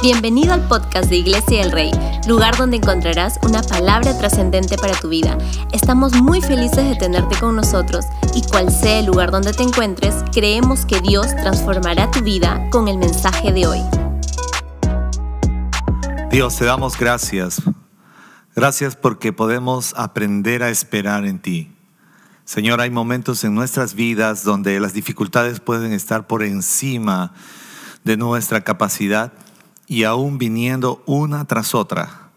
Bienvenido al podcast de Iglesia del Rey, lugar donde encontrarás una palabra trascendente para tu vida. Estamos muy felices de tenerte con nosotros y cual sea el lugar donde te encuentres, creemos que Dios transformará tu vida con el mensaje de hoy. Dios, te damos gracias. Gracias porque podemos aprender a esperar en ti. Señor, hay momentos en nuestras vidas donde las dificultades pueden estar por encima de nuestra capacidad y aún viniendo una tras otra.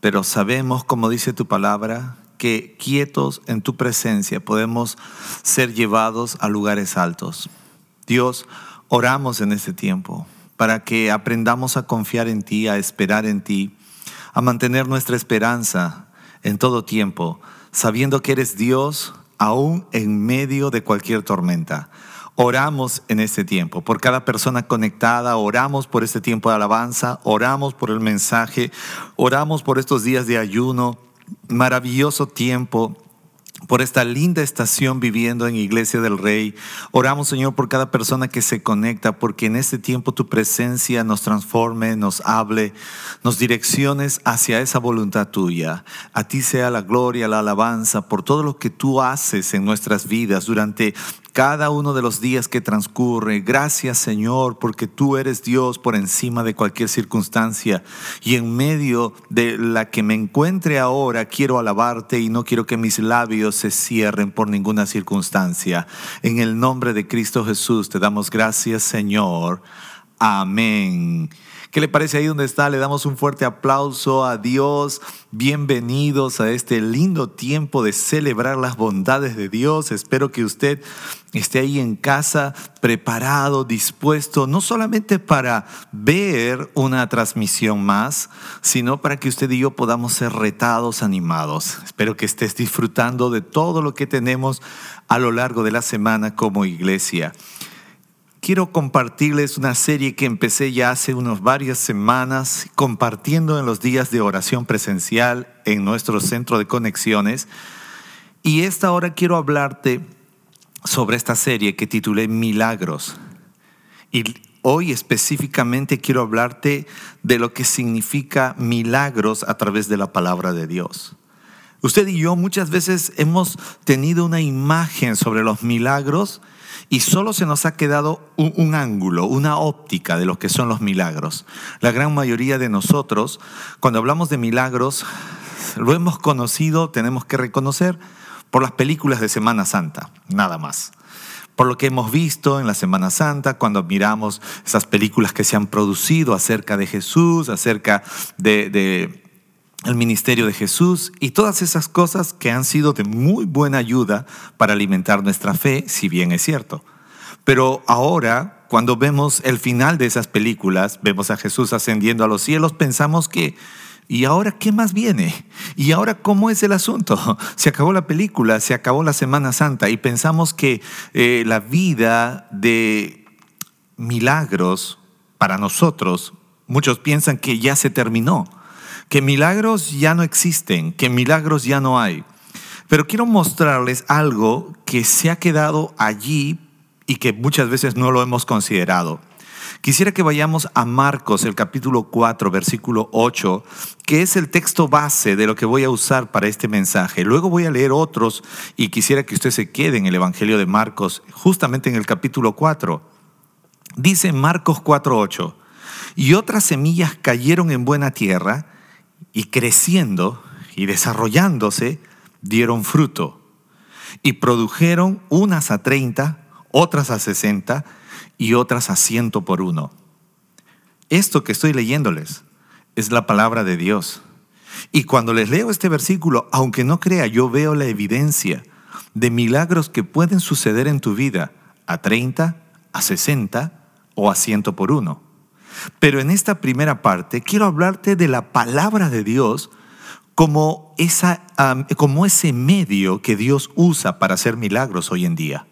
Pero sabemos, como dice tu palabra, que quietos en tu presencia podemos ser llevados a lugares altos. Dios, oramos en este tiempo para que aprendamos a confiar en ti, a esperar en ti, a mantener nuestra esperanza en todo tiempo, sabiendo que eres Dios aún en medio de cualquier tormenta. Oramos en este tiempo por cada persona conectada, oramos por este tiempo de alabanza, oramos por el mensaje, oramos por estos días de ayuno, maravilloso tiempo por esta linda estación viviendo en Iglesia del Rey. Oramos, Señor, por cada persona que se conecta, porque en este tiempo tu presencia nos transforme, nos hable, nos direcciones hacia esa voluntad tuya. A ti sea la gloria, la alabanza por todo lo que tú haces en nuestras vidas durante cada uno de los días que transcurre. Gracias Señor, porque tú eres Dios por encima de cualquier circunstancia. Y en medio de la que me encuentre ahora, quiero alabarte y no quiero que mis labios se cierren por ninguna circunstancia. En el nombre de Cristo Jesús te damos gracias Señor. Amén. ¿Qué le parece ahí donde está? Le damos un fuerte aplauso a Dios. Bienvenidos a este lindo tiempo de celebrar las bondades de Dios. Espero que usted esté ahí en casa preparado, dispuesto, no solamente para ver una transmisión más, sino para que usted y yo podamos ser retados, animados. Espero que estés disfrutando de todo lo que tenemos a lo largo de la semana como iglesia quiero compartirles una serie que empecé ya hace unas varias semanas compartiendo en los días de oración presencial en nuestro centro de conexiones. Y esta hora quiero hablarte sobre esta serie que titulé Milagros. Y hoy específicamente quiero hablarte de lo que significa milagros a través de la palabra de Dios. Usted y yo muchas veces hemos tenido una imagen sobre los milagros y solo se nos ha quedado un, ángulo, una óptica de lo que son los milagros. La gran mayoría de nosotros, cuando hablamos de milagros, lo hemos conocido, tenemos que reconocer, por las películas de Semana Santa, nada más por lo que hemos visto en la Semana Santa, cuando miramos esas películas que se han producido acerca de Jesús, acerca de, de, el ministerio de Jesús y todas esas cosas que han sido de muy buena ayuda para alimentar nuestra fe, si bien es cierto. Pero ahora, cuando vemos el final de esas películas, vemos a Jesús ascendiendo a los cielos, pensamos que, ¿y ahora qué más viene? ¿Y ahora cómo es el asunto? Se acabó la película, se acabó la Semana Santa y pensamos que eh, la vida de milagros para nosotros, muchos piensan que ya se terminó que milagros ya no existen, que milagros ya no hay. Pero quiero mostrarles algo que se ha quedado allí y que muchas veces no lo hemos considerado. Quisiera que vayamos a Marcos, el capítulo 4, versículo 8, que es el texto base de lo que voy a usar para este mensaje. Luego voy a leer otros y quisiera que usted se quede en el Evangelio de Marcos, justamente en el capítulo 4. Dice Marcos 4, 8, y otras semillas cayeron en buena tierra y creciendo y desarrollándose, dieron fruto y produjeron unas a 30, otras a 60 y otras a ciento por uno. Esto que estoy leyéndoles es la palabra de Dios. Y cuando les leo este versículo, aunque no crea, yo veo la evidencia de milagros que pueden suceder en tu vida a 30, a 60 o a ciento por uno. Pero en esta primera parte quiero hablarte de la palabra de Dios como, esa, como ese medio que Dios usa para hacer milagros hoy en día.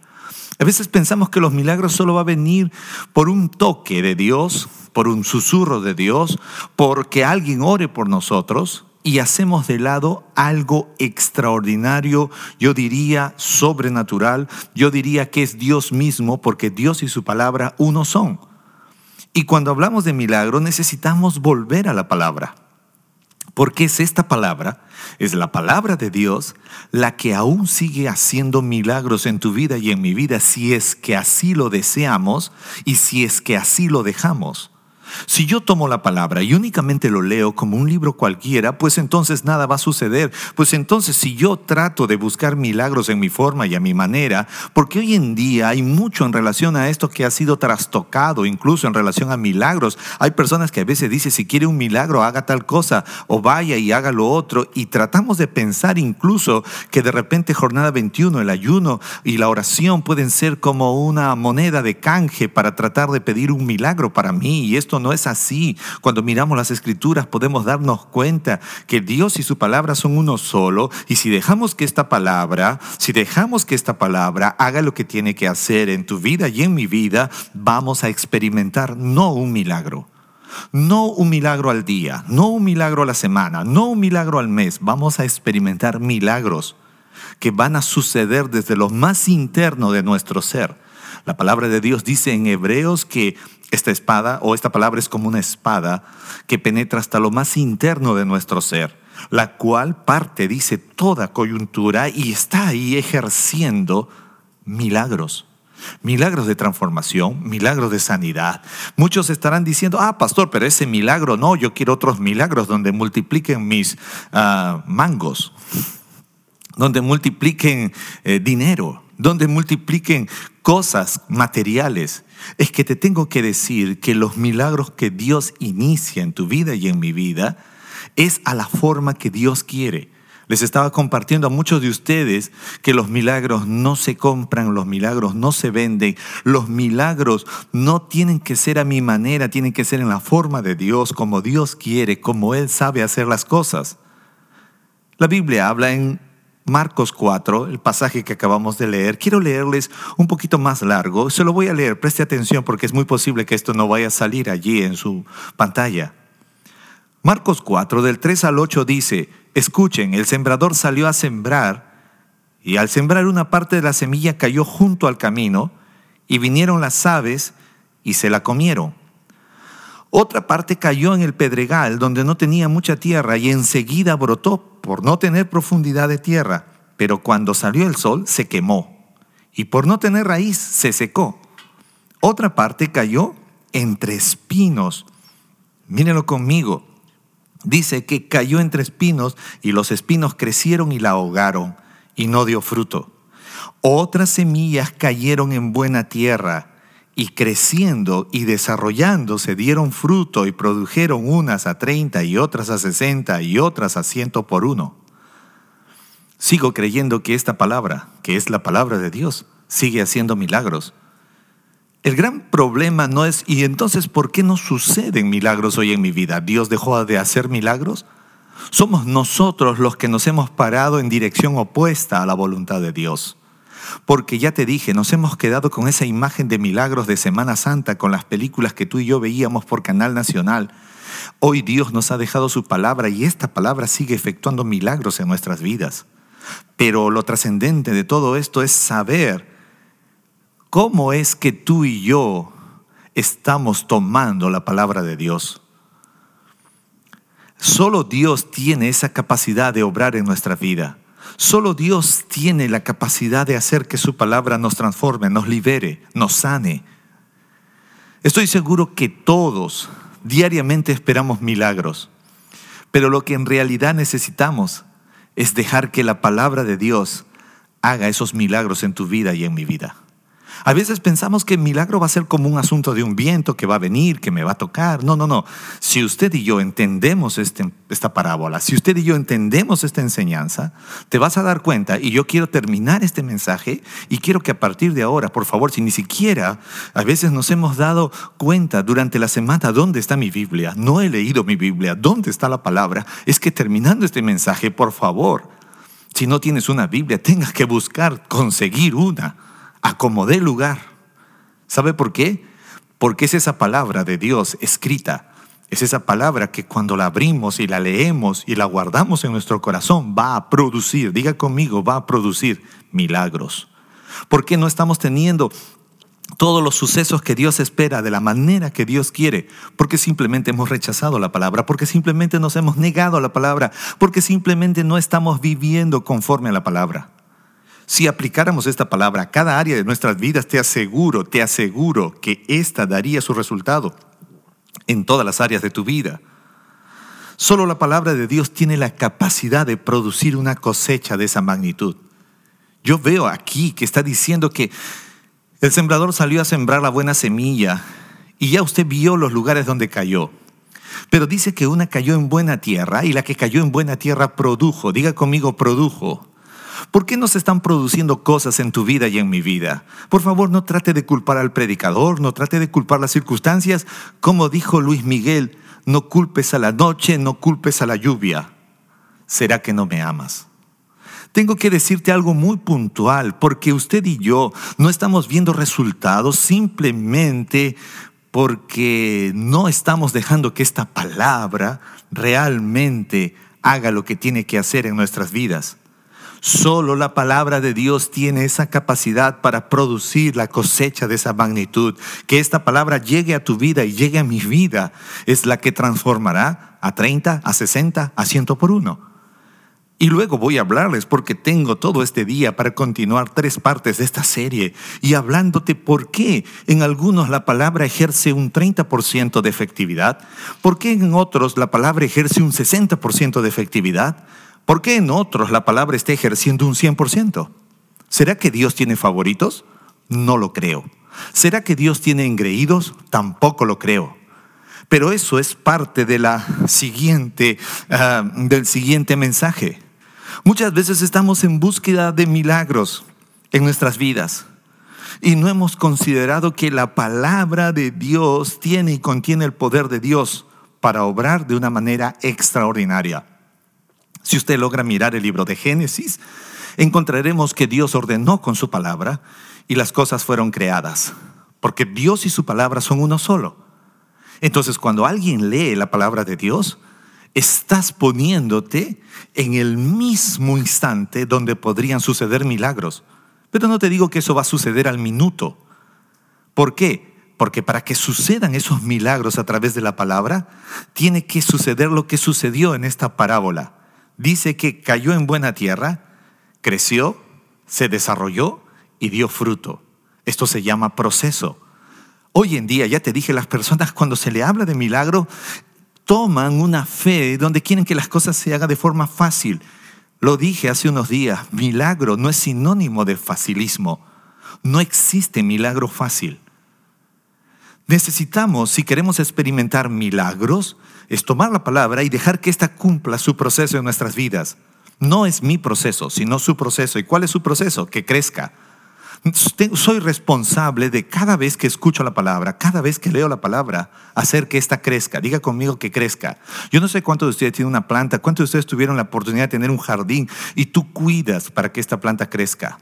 A veces pensamos que los milagros solo va a venir por un toque de Dios, por un susurro de Dios, porque alguien ore por nosotros y hacemos de lado algo extraordinario, yo diría sobrenatural, yo diría que es Dios mismo, porque Dios y su palabra uno son. Y cuando hablamos de milagro necesitamos volver a la palabra. Porque es esta palabra, es la palabra de Dios, la que aún sigue haciendo milagros en tu vida y en mi vida si es que así lo deseamos y si es que así lo dejamos. Si yo tomo la palabra y únicamente lo leo como un libro cualquiera, pues entonces nada va a suceder. Pues entonces si yo trato de buscar milagros en mi forma y a mi manera, porque hoy en día hay mucho en relación a esto que ha sido trastocado, incluso en relación a milagros. Hay personas que a veces dicen, si quiere un milagro, haga tal cosa, o vaya y haga lo otro, y tratamos de pensar incluso que de repente jornada 21, el ayuno y la oración pueden ser como una moneda de canje para tratar de pedir un milagro para mí, y esto es así. Cuando miramos las escrituras podemos darnos cuenta que Dios y su palabra son uno solo y si dejamos que esta palabra, si dejamos que esta palabra haga lo que tiene que hacer en tu vida y en mi vida, vamos a experimentar no un milagro. No un milagro al día, no un milagro a la semana, no un milagro al mes. Vamos a experimentar milagros que van a suceder desde lo más interno de nuestro ser. La palabra de Dios dice en Hebreos que esta espada o esta palabra es como una espada que penetra hasta lo más interno de nuestro ser, la cual parte, dice, toda coyuntura y está ahí ejerciendo milagros. Milagros de transformación, milagros de sanidad. Muchos estarán diciendo, ah, pastor, pero ese milagro no, yo quiero otros milagros donde multipliquen mis ah, mangos, donde multipliquen eh, dinero, donde multipliquen cosas materiales. Es que te tengo que decir que los milagros que Dios inicia en tu vida y en mi vida es a la forma que Dios quiere. Les estaba compartiendo a muchos de ustedes que los milagros no se compran, los milagros no se venden, los milagros no tienen que ser a mi manera, tienen que ser en la forma de Dios, como Dios quiere, como Él sabe hacer las cosas. La Biblia habla en Marcos 4, el pasaje que acabamos de leer, quiero leerles un poquito más largo. Se lo voy a leer, preste atención porque es muy posible que esto no vaya a salir allí en su pantalla. Marcos 4, del 3 al 8 dice, escuchen, el sembrador salió a sembrar y al sembrar una parte de la semilla cayó junto al camino y vinieron las aves y se la comieron. Otra parte cayó en el pedregal donde no tenía mucha tierra y enseguida brotó por no tener profundidad de tierra, pero cuando salió el sol se quemó, y por no tener raíz se secó. Otra parte cayó entre espinos. Mírenlo conmigo. Dice que cayó entre espinos y los espinos crecieron y la ahogaron y no dio fruto. Otras semillas cayeron en buena tierra y creciendo y desarrollándose dieron fruto y produjeron unas a treinta y otras a sesenta y otras a ciento por uno. Sigo creyendo que esta palabra, que es la palabra de Dios, sigue haciendo milagros. El gran problema no es, ¿y entonces por qué no suceden milagros hoy en mi vida? ¿Dios dejó de hacer milagros? Somos nosotros los que nos hemos parado en dirección opuesta a la voluntad de Dios. Porque ya te dije, nos hemos quedado con esa imagen de milagros de Semana Santa con las películas que tú y yo veíamos por Canal Nacional. Hoy Dios nos ha dejado su palabra y esta palabra sigue efectuando milagros en nuestras vidas. Pero lo trascendente de todo esto es saber cómo es que tú y yo estamos tomando la palabra de Dios. Solo Dios tiene esa capacidad de obrar en nuestra vida. Solo Dios tiene la capacidad de hacer que su palabra nos transforme, nos libere, nos sane. Estoy seguro que todos diariamente esperamos milagros, pero lo que en realidad necesitamos es dejar que la palabra de Dios haga esos milagros en tu vida y en mi vida. A veces pensamos que el milagro va a ser como un asunto de un viento que va a venir, que me va a tocar. No, no, no. Si usted y yo entendemos este, esta parábola, si usted y yo entendemos esta enseñanza, te vas a dar cuenta, y yo quiero terminar este mensaje, y quiero que a partir de ahora, por favor, si ni siquiera a veces nos hemos dado cuenta durante la semana dónde está mi Biblia, no he leído mi Biblia, dónde está la palabra, es que terminando este mensaje, por favor, si no tienes una Biblia, tengas que buscar conseguir una acomodé lugar. ¿Sabe por qué? Porque es esa palabra de Dios escrita. Es esa palabra que cuando la abrimos y la leemos y la guardamos en nuestro corazón va a producir, diga conmigo, va a producir milagros. ¿Por qué no estamos teniendo todos los sucesos que Dios espera de la manera que Dios quiere, porque simplemente hemos rechazado la palabra, porque simplemente nos hemos negado a la palabra, porque simplemente no estamos viviendo conforme a la palabra. Si aplicáramos esta palabra a cada área de nuestras vidas, te aseguro, te aseguro que esta daría su resultado en todas las áreas de tu vida. Solo la palabra de Dios tiene la capacidad de producir una cosecha de esa magnitud. Yo veo aquí que está diciendo que el sembrador salió a sembrar la buena semilla y ya usted vio los lugares donde cayó. Pero dice que una cayó en buena tierra y la que cayó en buena tierra produjo. Diga conmigo, produjo. ¿Por qué no se están produciendo cosas en tu vida y en mi vida? Por favor, no trate de culpar al predicador, no trate de culpar las circunstancias. Como dijo Luis Miguel, no culpes a la noche, no culpes a la lluvia. ¿Será que no me amas? Tengo que decirte algo muy puntual, porque usted y yo no estamos viendo resultados simplemente porque no estamos dejando que esta palabra realmente haga lo que tiene que hacer en nuestras vidas. Solo la palabra de Dios tiene esa capacidad para producir la cosecha de esa magnitud. Que esta palabra llegue a tu vida y llegue a mi vida es la que transformará a 30, a 60, a 100 por uno. Y luego voy a hablarles porque tengo todo este día para continuar tres partes de esta serie y hablándote por qué en algunos la palabra ejerce un 30% de efectividad, por qué en otros la palabra ejerce un 60% de efectividad, ¿Por qué en otros la palabra está ejerciendo un 100%? ¿Será que Dios tiene favoritos? No lo creo. ¿Será que Dios tiene engreídos? Tampoco lo creo. Pero eso es parte de la siguiente, ah, del siguiente mensaje. Muchas veces estamos en búsqueda de milagros en nuestras vidas y no hemos considerado que la palabra de Dios tiene y contiene el poder de Dios para obrar de una manera extraordinaria. Si usted logra mirar el libro de Génesis, encontraremos que Dios ordenó con su palabra y las cosas fueron creadas, porque Dios y su palabra son uno solo. Entonces, cuando alguien lee la palabra de Dios, estás poniéndote en el mismo instante donde podrían suceder milagros. Pero no te digo que eso va a suceder al minuto. ¿Por qué? Porque para que sucedan esos milagros a través de la palabra, tiene que suceder lo que sucedió en esta parábola dice que cayó en buena tierra, creció, se desarrolló y dio fruto. Esto se llama proceso. Hoy en día, ya te dije, las personas cuando se le habla de milagro, toman una fe donde quieren que las cosas se hagan de forma fácil. Lo dije hace unos días, milagro no es sinónimo de facilismo. No existe milagro fácil. Necesitamos, si queremos experimentar milagros, es tomar la palabra y dejar que ésta cumpla su proceso en nuestras vidas. No es mi proceso, sino su proceso. ¿Y cuál es su proceso? Que crezca. Soy responsable de cada vez que escucho la palabra, cada vez que leo la palabra, hacer que ésta crezca. Diga conmigo que crezca. Yo no sé cuántos de ustedes tienen una planta, cuántos de ustedes tuvieron la oportunidad de tener un jardín y tú cuidas para que esta planta crezca.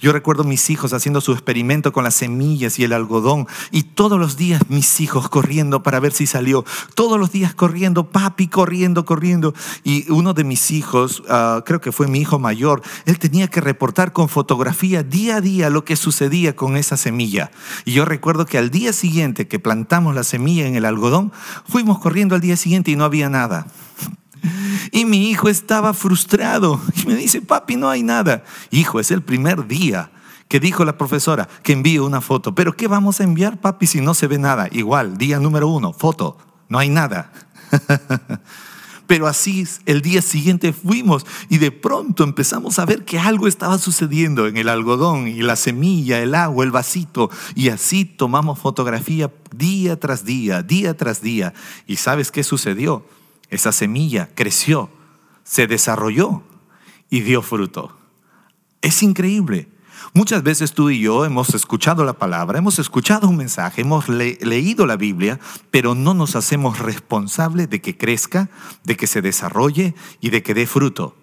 Yo recuerdo mis hijos haciendo su experimento con las semillas y el algodón y todos los días mis hijos corriendo para ver si salió. Todos los días corriendo, papi corriendo, corriendo. Y uno de mis hijos, ah, creo que fue mi hijo mayor, él tenía que reportar con fotografía día a día lo que sucedía con esa semilla. Y yo recuerdo que al día siguiente que plantamos la semilla en el algodón, fuimos corriendo al día siguiente y no había nada. Y mi hijo estaba frustrado y me dice, papi, no hay nada. Hijo, es el primer día que dijo la profesora que envíe una foto. Pero ¿qué vamos a enviar, papi, si no se ve nada? Igual, día número uno, foto, no hay nada. Pero así el día siguiente fuimos y de pronto empezamos a ver que algo estaba sucediendo en el algodón y la semilla, el agua, el vasito. Y así tomamos fotografía día tras día, día tras día. ¿Y sabes qué sucedió? Esa semilla creció, se desarrolló y dio fruto. Es increíble. Muchas veces tú y yo hemos escuchado la palabra, hemos escuchado un mensaje, hemos leído la Biblia, pero no nos hacemos responsables de que crezca, de que se desarrolle y de que dé fruto.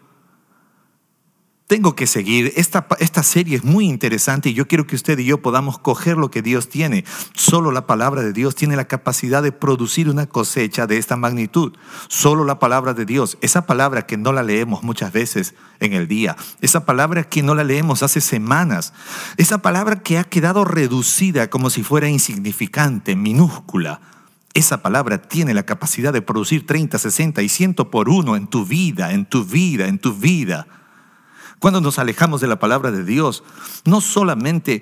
Tengo que seguir. Esta, esta serie es muy interesante y yo quiero que usted y yo podamos coger lo que Dios tiene. Solo la palabra de Dios tiene la capacidad de producir una cosecha de esta magnitud. Solo la palabra de Dios. Esa palabra que no la leemos muchas veces en el día. Esa palabra que no la leemos hace semanas. Esa palabra que ha quedado reducida como si fuera insignificante, minúscula. Esa palabra tiene la capacidad de producir 30, 60 y 100 por uno en tu vida, en tu vida, en tu vida. Cuando nos alejamos de la palabra de Dios, no solamente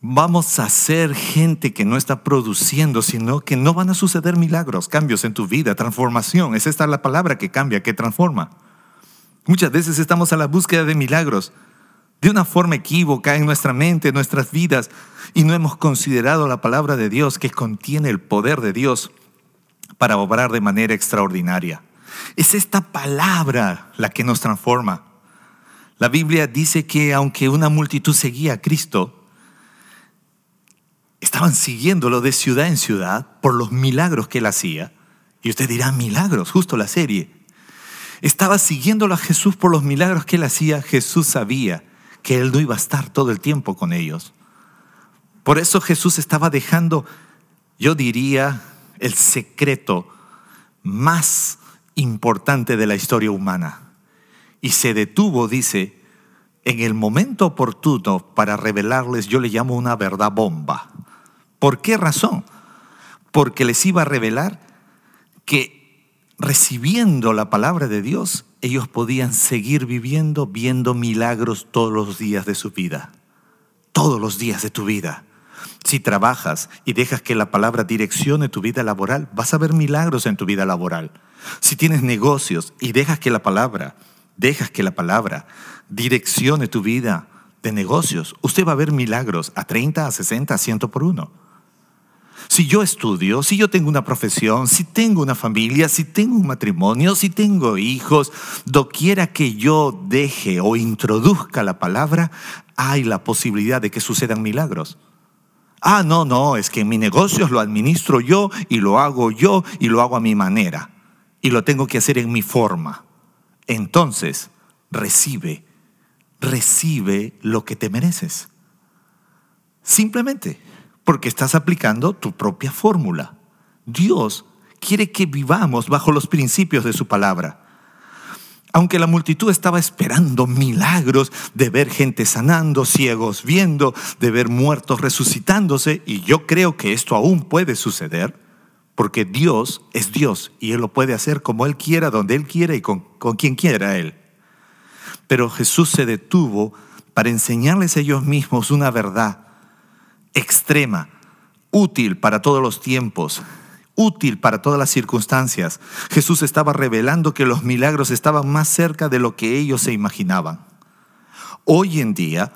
vamos a ser gente que no está produciendo, sino que no van a suceder milagros, cambios en tu vida, transformación. Es esta la palabra que cambia, que transforma. Muchas veces estamos a la búsqueda de milagros de una forma equívoca en nuestra mente, en nuestras vidas, y no hemos considerado la palabra de Dios que contiene el poder de Dios para obrar de manera extraordinaria. Es esta palabra la que nos transforma. La Biblia dice que aunque una multitud seguía a Cristo, estaban siguiéndolo de ciudad en ciudad por los milagros que él hacía. Y usted dirá, milagros, justo la serie. Estaba siguiéndolo a Jesús por los milagros que él hacía. Jesús sabía que él no iba a estar todo el tiempo con ellos. Por eso Jesús estaba dejando, yo diría, el secreto más importante de la historia humana y se detuvo, dice, en el momento oportuno para revelarles, yo le llamo una verdad bomba. ¿Por qué razón? Porque les iba a revelar que recibiendo la palabra de Dios, ellos podían seguir viviendo, viendo milagros todos los días de su vida. Todos los días de tu vida. Si trabajas y dejas que la palabra direccione tu vida laboral, vas a ver milagros en tu vida laboral. Si tienes negocios y dejas que la palabra dejas que la palabra direccione tu vida de negocios, usted va a ver milagros a 30, a 60, a 100 por uno. Si yo estudio, si yo tengo una profesión, si tengo una familia, si tengo un matrimonio, si tengo hijos, doquiera que yo deje o introduzca la palabra, hay la posibilidad de que sucedan milagros. Ah, no, no, es que mi negocio lo administro yo y lo hago yo y lo hago a mi manera. Y lo tengo que hacer en mi forma entonces recibe, recibe lo que te mereces. Simplemente porque estás aplicando tu propia fórmula. Dios quiere que vivamos bajo los principios de su palabra. Aunque la multitud estaba esperando milagros de ver gente sanando, ciegos viendo, de ver muertos resucitándose, y yo creo que esto aún puede suceder, porque Dios es Dios y Él lo puede hacer como Él quiera, donde Él quiera y con, quien quiera Él. Pero Jesús se detuvo para enseñarles a ellos mismos una verdad extrema, útil para todos los tiempos, útil para todas las circunstancias. Jesús estaba revelando que los milagros estaban más cerca de lo que ellos se imaginaban. Hoy en día,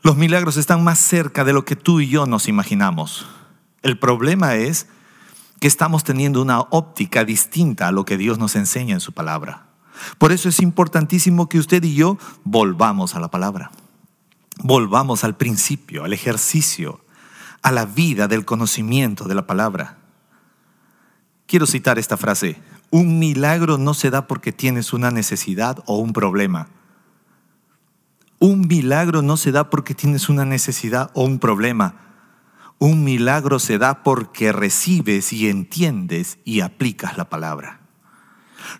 los milagros están más cerca de lo que tú y yo nos imaginamos. El problema es que estamos teniendo una óptica distinta a lo que Dios nos enseña en su palabra. Por eso es importantísimo que usted y yo volvamos a la palabra. Volvamos al principio, al ejercicio, a la vida del conocimiento de la palabra. Quiero citar esta frase. Un milagro no se da porque tienes una necesidad o un problema. Un milagro no se da porque tienes una necesidad o un problema. Un milagro se da porque recibes y entiendes y aplicas la palabra.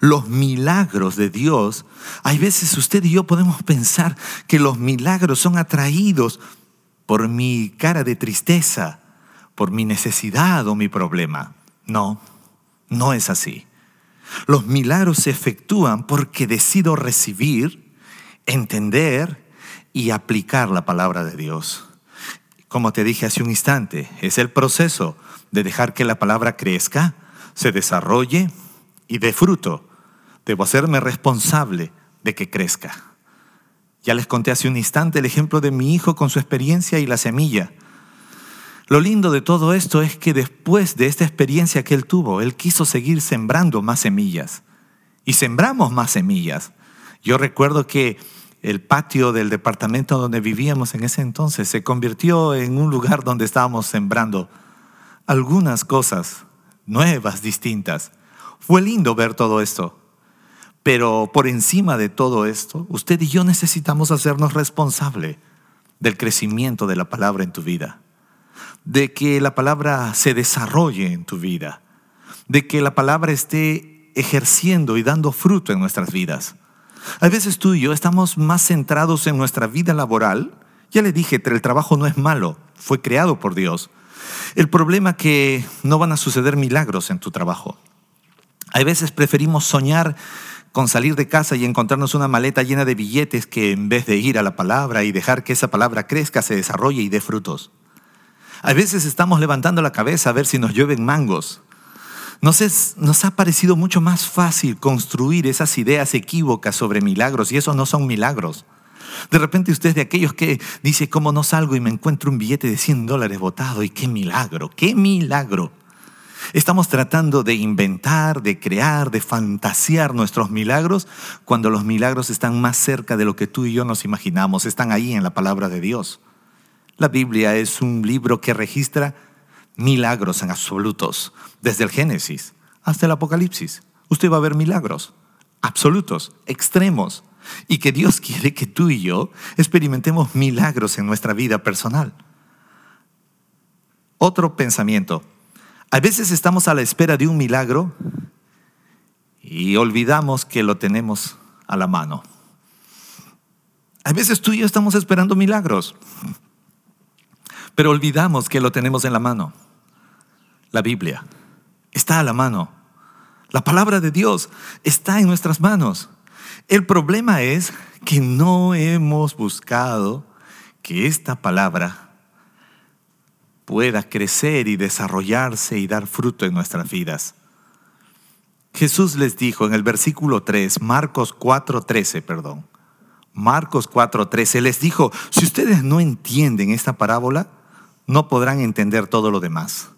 Los milagros de Dios, hay veces usted y yo podemos pensar que los milagros son atraídos por mi cara de tristeza, por mi necesidad o mi problema. No, no es así. Los milagros se efectúan porque decido recibir, entender y aplicar la palabra de Dios. Como te dije hace un instante, es el proceso de dejar que la palabra crezca, se desarrolle y dé fruto. Debo hacerme responsable de que crezca. Ya les conté hace un instante el ejemplo de mi hijo con su experiencia y la semilla. Lo lindo de todo esto es que después de esta experiencia que él tuvo, él quiso seguir sembrando más semillas. Y sembramos más semillas. Yo recuerdo que el patio del departamento donde vivíamos en ese entonces se convirtió en un lugar donde estábamos sembrando algunas cosas nuevas, distintas. Fue lindo ver todo esto, Pero por encima de todo esto, usted y yo necesitamos hacernos responsable del crecimiento de la palabra en tu vida, de que la palabra se desarrolle en tu vida, de que la palabra esté ejerciendo y dando fruto en nuestras vidas. A veces tú y yo estamos más centrados en nuestra vida laboral. Ya le dije, el trabajo no es malo, fue creado por Dios. El problema es que no van a suceder milagros en tu trabajo. A veces preferimos soñar con salir de casa y encontrarnos una maleta llena de billetes que en vez de ir a la palabra y dejar que esa palabra crezca, se desarrolle y dé frutos. A veces estamos levantando la cabeza a ver si nos llueven mangos. Nos, ha parecido mucho más fácil construir esas ideas equívocas sobre milagros y eso no son milagros. De repente usted es de aquellos que dice, ¿cómo no salgo y me encuentro un billete de 100 dólares botado? Y qué milagro, qué milagro. Estamos tratando de inventar, de crear, de fantasear nuestros milagros cuando los milagros están más cerca de lo que tú y yo nos imaginamos, están ahí en la palabra de Dios. La Biblia es un libro que registra milagros en absolutos, desde el Génesis hasta el Apocalipsis. Usted va a ver milagros absolutos, extremos, y que Dios quiere que tú y yo experimentemos milagros en nuestra vida personal. Otro pensamiento, a veces estamos a la espera de un milagro y olvidamos que lo tenemos a la mano. A veces tú y yo estamos esperando milagros, pero olvidamos que lo tenemos en la mano. La Biblia está a la mano. La palabra de Dios está en nuestras manos. El problema es que no hemos buscado que esta palabra pueda crecer y desarrollarse y dar fruto en nuestras vidas. Jesús les dijo en el versículo 3, Marcos 4:13, perdón. Marcos 4:13 les dijo, si ustedes no entienden esta parábola, no podrán entender todo lo demás.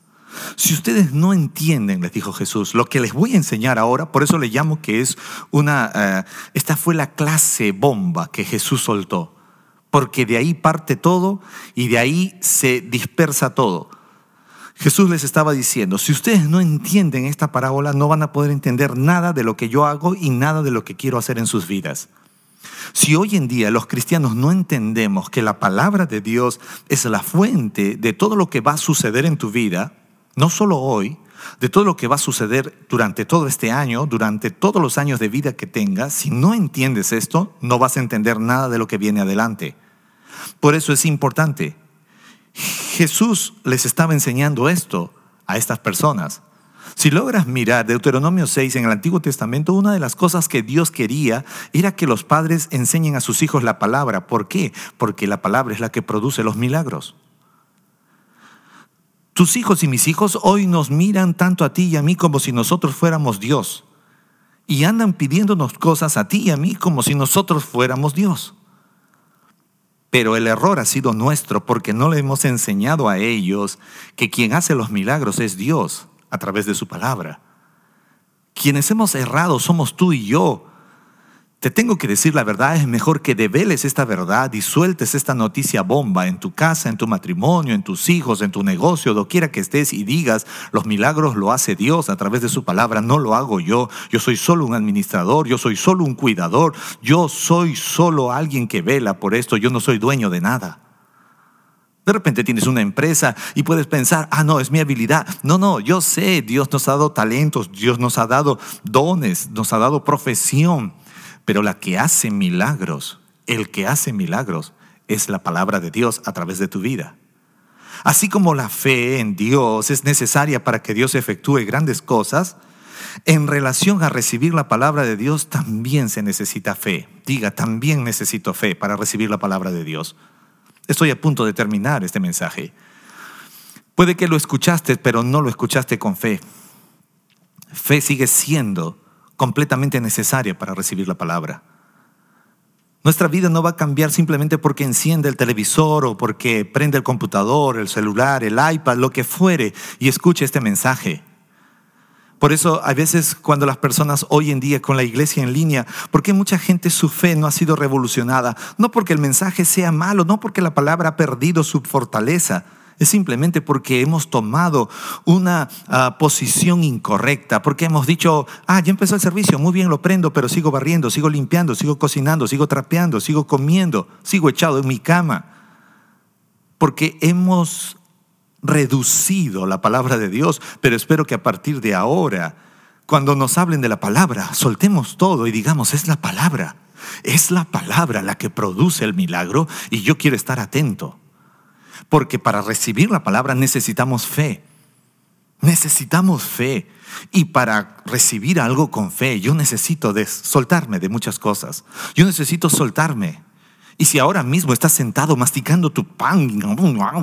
Si ustedes no entienden, les dijo Jesús, lo que les voy a enseñar ahora, por eso le llamo que es una, eh, esta fue la clase bomba que Jesús soltó porque de ahí parte todo y de ahí se dispersa todo. Jesús les estaba diciendo, si ustedes no entienden esta parábola, no van a poder entender nada de lo que yo hago y nada de lo que quiero hacer en sus vidas. Si hoy en día los cristianos no entendemos que la palabra de Dios es la fuente de todo lo que va a suceder en tu vida, no solo hoy, de todo lo que va a suceder durante todo este año, durante todos los años de vida que tengas, si no entiendes esto, no vas a entender nada de lo que viene adelante. Por eso es importante. Jesús les estaba enseñando esto a estas personas. Si logras mirar Deuteronomio 6 en el Antiguo Testamento, una de las cosas que Dios quería era que los padres enseñen a sus hijos la palabra. ¿Por qué? Porque la palabra es la que produce los milagros. Tus hijos y mis hijos hoy nos miran tanto a ti y a mí como si nosotros fuéramos Dios. Y andan pidiéndonos cosas a ti y a mí como si nosotros fuéramos Dios. Pero el error ha sido nuestro porque no le hemos enseñado a ellos que quien hace los milagros es Dios a través de su palabra. Quienes hemos errado somos tú y yo te tengo que decir la verdad, es mejor que develes esta verdad y sueltes esta noticia bomba en tu casa, en tu matrimonio, en tus hijos, en tu negocio, doquiera que estés y digas, los milagros lo hace Dios a través de su palabra, no lo hago yo, yo soy solo un administrador, yo soy solo un cuidador, yo soy solo alguien que vela por esto, yo no soy dueño de nada. De repente tienes una empresa y puedes pensar, ah, no, es mi habilidad. No, no, yo sé, Dios nos ha dado talentos, Dios nos ha dado dones, nos ha dado profesión. Pero la que hace milagros, el que hace milagros, es la palabra de Dios a través de tu vida. Así como la fe en Dios es necesaria para que Dios efectúe grandes cosas, en relación a recibir la palabra de Dios también se necesita fe. Diga, también necesito fe para recibir la palabra de Dios. Estoy a punto de terminar este mensaje. Puede que lo escuchaste, pero no lo escuchaste con fe. Fe sigue siendo completamente necesaria para recibir la palabra. Nuestra vida no va a cambiar simplemente porque enciende el televisor o porque prende el computador, el celular, el iPad, lo que fuere y escuche este mensaje. Por eso a veces cuando las personas hoy en día con la iglesia en línea, ¿por qué mucha gente su fe no ha sido revolucionada? No porque el mensaje sea malo, no porque la palabra ha perdido su fortaleza, es simplemente porque hemos tomado una ah, posición incorrecta, porque hemos dicho, ah, ya empezó el servicio, muy bien lo prendo, pero sigo barriendo, sigo limpiando, sigo cocinando, sigo trapeando, sigo comiendo, sigo echado en mi cama, porque hemos reducido la palabra de Dios, pero espero que a partir de ahora, cuando nos hablen de la palabra, soltemos todo y digamos, es la palabra, es la palabra la que produce el milagro y yo quiero estar atento. Porque para recibir la palabra necesitamos fe. Necesitamos fe. Y para recibir algo con fe, yo necesito soltarme de muchas cosas. Yo necesito soltarme y si ahora mismo estás sentado masticando tu pan,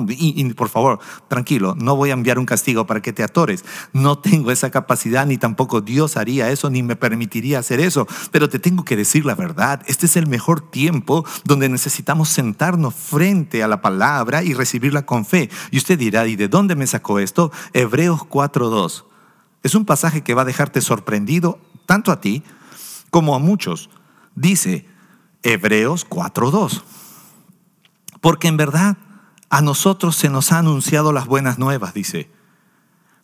y, por favor, tranquilo, no voy a enviar un castigo para que te atores. No tengo esa capacidad, ni tampoco Dios haría eso, ni me permitiría hacer eso. Pero te tengo que decir la verdad. Este es el mejor tiempo donde necesitamos sentarnos frente a la palabra y recibirla con fe. Y usted dirá, ¿y de dónde me sacó esto? Hebreos 4.2. Es un pasaje que va a dejarte sorprendido tanto a ti como a muchos. Dice, Hebreos 4.2. Porque en verdad a nosotros se nos ha anunciado las buenas nuevas, dice,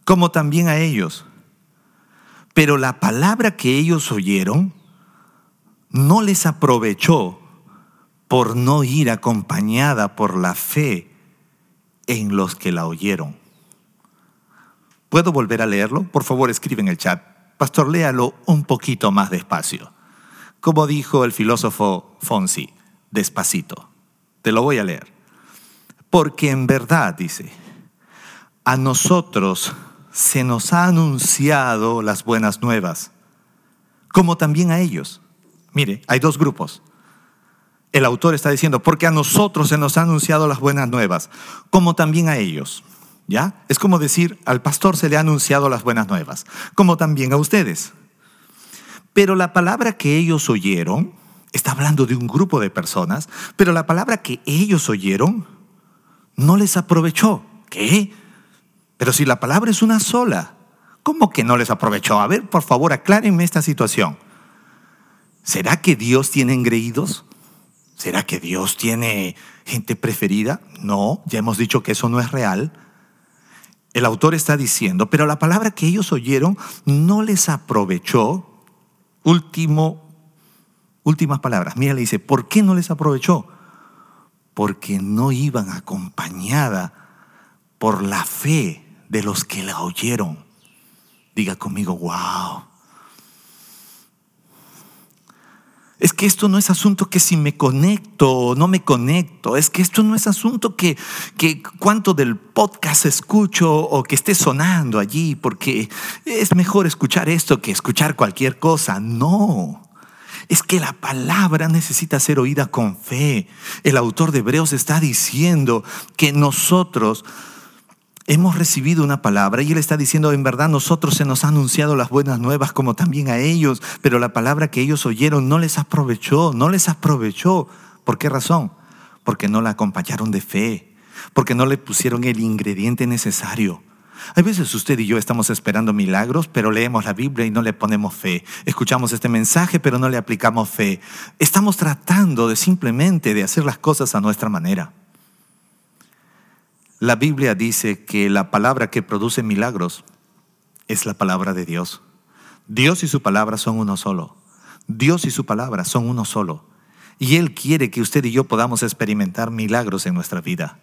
como también a ellos. Pero la palabra que ellos oyeron no les aprovechó por no ir acompañada por la fe en los que la oyeron. ¿Puedo volver a leerlo? Por favor, escribe en el chat. Pastor, léalo un poquito más despacio. Como dijo el filósofo Fonsi, despacito. Te lo voy a leer. Porque en verdad, dice, a nosotros se nos ha anunciado las buenas nuevas, como también a ellos. Mire, hay dos grupos. El autor está diciendo, porque a nosotros se nos ha anunciado las buenas nuevas, como también a ellos. ¿Ya? Es como decir, al pastor se le ha anunciado las buenas nuevas, como también a ustedes. Pero la palabra que ellos oyeron, está hablando de un grupo de personas, pero la palabra que ellos oyeron no les aprovechó. ¿Qué? Pero si la palabra es una sola, ¿cómo que no les aprovechó? A ver, por favor, aclárenme esta situación. ¿Será que Dios tiene engreídos? ¿Será que Dios tiene gente preferida? No, ya hemos dicho que eso no es real. El autor está diciendo, pero la palabra que ellos oyeron no les aprovechó Último, últimas palabras. Mira, le dice, ¿por qué no les aprovechó? Porque no iban acompañada por la fe de los que la oyeron. Diga conmigo, wow. Es que esto no es asunto que si me conecto o no me conecto. Es que esto no es asunto que, que cuánto del podcast escucho o que esté sonando allí, porque es mejor escuchar esto que escuchar cualquier cosa. No. Es que la palabra necesita ser oída con fe. El autor de Hebreos está diciendo que nosotros hemos recibido una palabra y Él está diciendo, en verdad nosotros se nos ha anunciado las buenas nuevas como también a ellos, pero la palabra que ellos oyeron no les aprovechó, no les aprovechó. ¿Por qué razón? Porque no la acompañaron de fe, porque no le pusieron el ingrediente necesario. Hay veces usted y yo estamos esperando milagros, pero leemos la Biblia y no le ponemos fe. Escuchamos este mensaje, pero no le aplicamos fe. Estamos tratando de simplemente de hacer las cosas a nuestra manera. La Biblia dice que la palabra que produce milagros es la palabra de Dios. Dios y su palabra son uno solo. Dios y su palabra son uno solo. Y Él quiere que usted y yo podamos experimentar milagros en nuestra vida.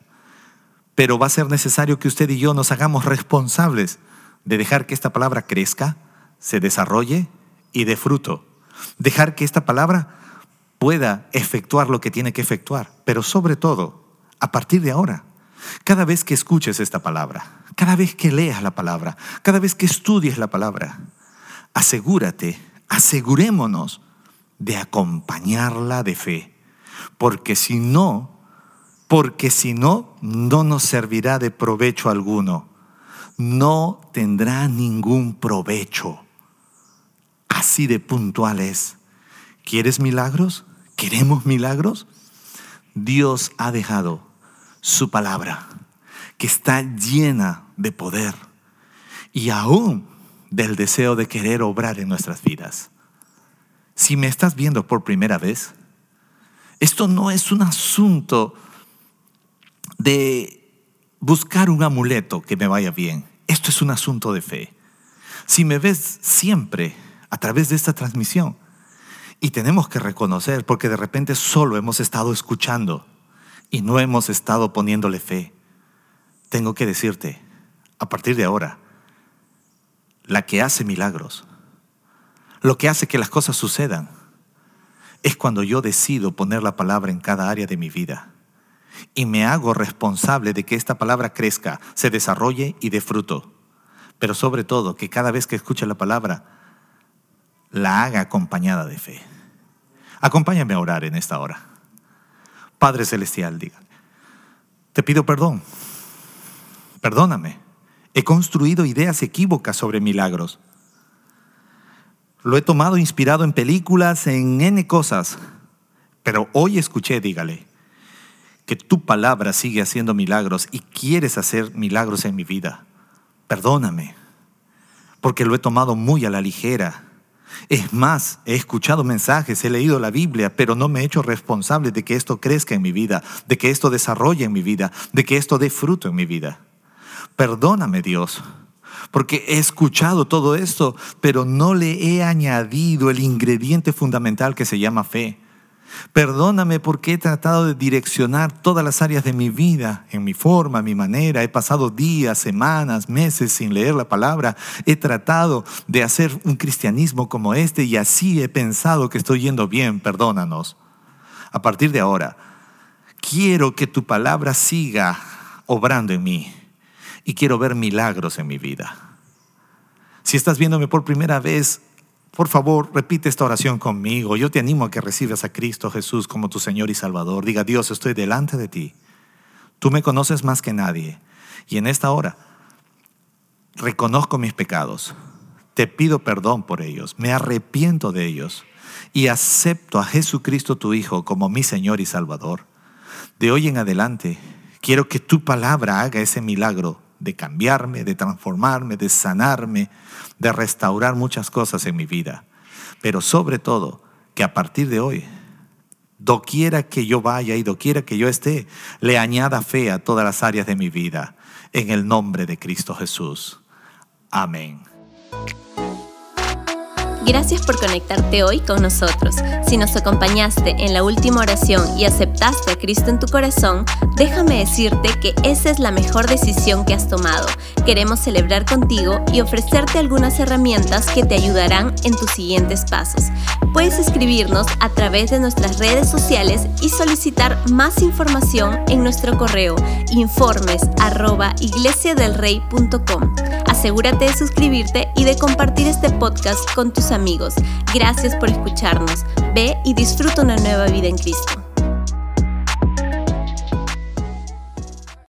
Pero va a ser necesario que usted y yo nos hagamos responsables de dejar que esta palabra crezca, se desarrolle y dé fruto. Dejar que esta palabra pueda efectuar lo que tiene que efectuar. Pero sobre todo, a partir de ahora, cada vez que escuches esta palabra, cada vez que leas la palabra, cada vez que estudies la palabra, asegúrate, asegurémonos de acompañarla de fe. Porque si no, porque si no, no nos servirá de provecho alguno. No tendrá ningún provecho. Así de puntual es. ¿Quieres milagros? ¿Queremos milagros? Dios ha dejado su palabra, que está llena de poder y aún del deseo de querer obrar en nuestras vidas. Si me estás viendo por primera vez, esto no es un asunto de buscar un amuleto que me vaya bien. Esto es un asunto de fe. Si me ves siempre a través de esta transmisión, y tenemos que reconocer, porque de repente solo hemos estado escuchando y no hemos estado poniéndole fe, tengo que decirte, a partir de ahora, la que hace milagros, lo que hace que las cosas sucedan, es cuando yo decido poner la palabra en cada área de mi vida y me hago responsable de que esta palabra crezca, se desarrolle y dé fruto. Pero sobre todo, que cada vez que escuche la palabra, la haga acompañada de fe. Acompáñame a orar en esta hora. Padre Celestial, diga, te pido perdón. Perdóname. He construido ideas equívocas sobre milagros. Lo he tomado inspirado en películas, en N cosas. Pero hoy escuché, dígale, que tu palabra sigue haciendo milagros y quieres hacer milagros en mi vida. Perdóname, porque lo he tomado muy a la ligera. Es más, he escuchado mensajes, he leído la Biblia, pero no me he hecho responsable de que esto crezca en mi vida, de que esto desarrolle en mi vida, de que esto dé fruto en mi vida. Perdóname Dios, porque he escuchado todo esto, pero no le he añadido el ingrediente fundamental que se llama fe. Perdóname porque he tratado de direccionar todas las áreas de mi vida, en mi forma, mi manera. He pasado días, semanas, meses sin leer la palabra. He tratado de hacer un cristianismo como este y así he pensado que estoy yendo bien. Perdónanos. A partir de ahora, quiero que tu palabra siga obrando en mí y quiero ver milagros en mi vida. Si estás viéndome por primera vez, por favor, repite esta oración conmigo. Yo te animo a que recibas a Cristo Jesús como tu Señor y Salvador. Diga, Dios, estoy delante de ti. Tú me conoces más que nadie. Y en esta hora, reconozco mis pecados. Te pido perdón por ellos. Me arrepiento de ellos. Y acepto a Jesucristo tu Hijo como mi Señor y Salvador. De hoy en adelante, quiero que tu palabra haga ese milagro de cambiarme, de transformarme, de sanarme, de restaurar muchas cosas en mi vida. Pero sobre todo, que a partir de hoy, doquiera que yo vaya y doquiera que yo esté, le añada fe a todas las áreas de mi vida. En el nombre de Cristo Jesús. Amén. Gracias por conectarte hoy con nosotros. Si nos acompañaste en la última oración y aceptaste a Cristo en tu corazón, déjame decirte que esa es la mejor decisión que has tomado. Queremos celebrar contigo y ofrecerte algunas herramientas que te ayudarán en tus siguientes pasos. Puedes escribirnos a través de nuestras redes sociales y solicitar más información en nuestro correo informes Asegúrate de suscribirte y de compartir este podcast con tus amigos. Gracias por escucharnos. Ve y disfruta una nueva vida en Cristo.